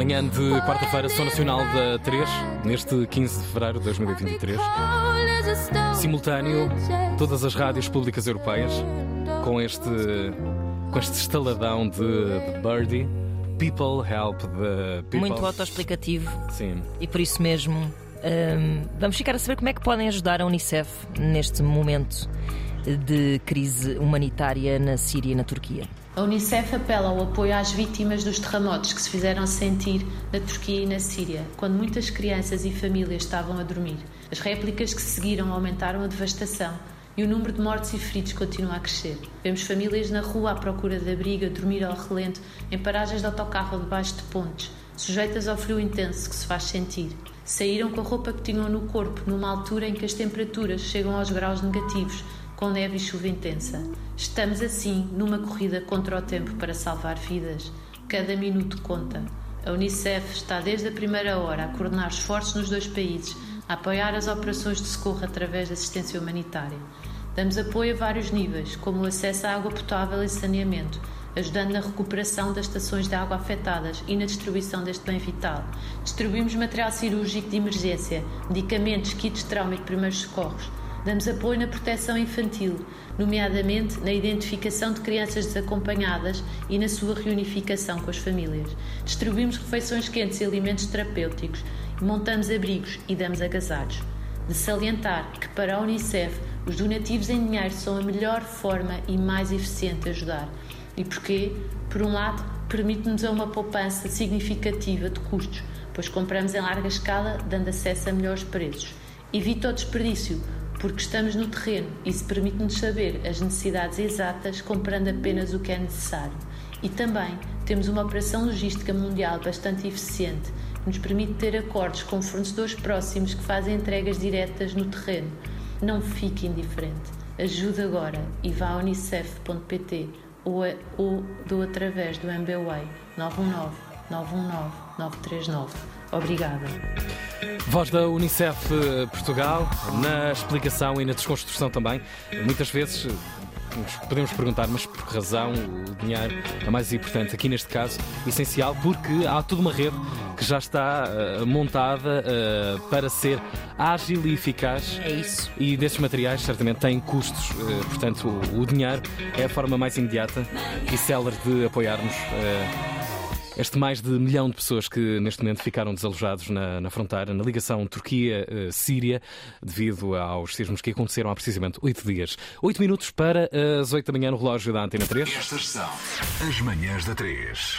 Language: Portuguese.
Manhã de quarta-feira, São Nacional da 3, neste 15 de fevereiro de 2023. Simultâneo, todas as rádios públicas europeias, com este, com este estaladão de, de Birdie. People help the people. Muito autoexplicativo Sim. e por isso mesmo hum, vamos ficar a saber como é que podem ajudar a Unicef neste momento de crise humanitária na Síria e na Turquia. A Unicef apela ao apoio às vítimas dos terremotos que se fizeram sentir na Turquia e na Síria, quando muitas crianças e famílias estavam a dormir. As réplicas que se seguiram aumentaram a devastação e o número de mortos e feridos continua a crescer. Vemos famílias na rua à procura de abrigo, a dormir ao relento, em paragens de autocarro debaixo de pontes, sujeitas ao frio intenso que se faz sentir. Saíram com a roupa que tinham no corpo, numa altura em que as temperaturas chegam aos graus negativos, com neve e chuva intensa. Estamos assim numa corrida contra o tempo para salvar vidas. Cada minuto conta. A Unicef está desde a primeira hora a coordenar esforços nos dois países, a apoiar as operações de socorro através da assistência humanitária. Damos apoio a vários níveis, como o acesso à água potável e saneamento, ajudando na recuperação das estações de água afetadas e na distribuição deste bem vital. Distribuímos material cirúrgico de emergência, medicamentos, kits de trauma e de primeiros socorros. Damos apoio na proteção infantil, nomeadamente na identificação de crianças desacompanhadas e na sua reunificação com as famílias. Distribuímos refeições quentes e alimentos terapêuticos, montamos abrigos e damos agasalhos. De salientar que para a Unicef os donativos em dinheiro são a melhor forma e mais eficiente de ajudar. E porquê? Por um lado, permite-nos uma poupança significativa de custos, pois compramos em larga escala, dando acesso a melhores preços. Evita o desperdício, porque estamos no terreno e isso permite-nos saber as necessidades exatas, comprando apenas o que é necessário. E também temos uma operação logística mundial bastante eficiente, que nos permite ter acordos com fornecedores próximos que fazem entregas diretas no terreno. Não fique indiferente. Ajude agora e vá a unicef.pt ou, ou do através do MBWay 919 919 939. Obrigada. Voz da Unicef Portugal, na explicação e na desconstrução também. Muitas vezes podemos perguntar, mas por que razão o dinheiro é mais importante? Aqui neste caso, essencial, porque há toda uma rede que já está eh, montada eh, para ser ágil e eficaz. É isso. E desses materiais certamente têm custos, eh, portanto, o, o dinheiro é a forma mais imediata e célere de apoiarmos. Eh, este mais de milhão de pessoas que neste momento ficaram desalojados na, na fronteira, na ligação Turquia-Síria, devido aos sismos que aconteceram há precisamente oito dias. Oito minutos para as oito da manhã no relógio da Antena 3. Estas são as manhãs da 3.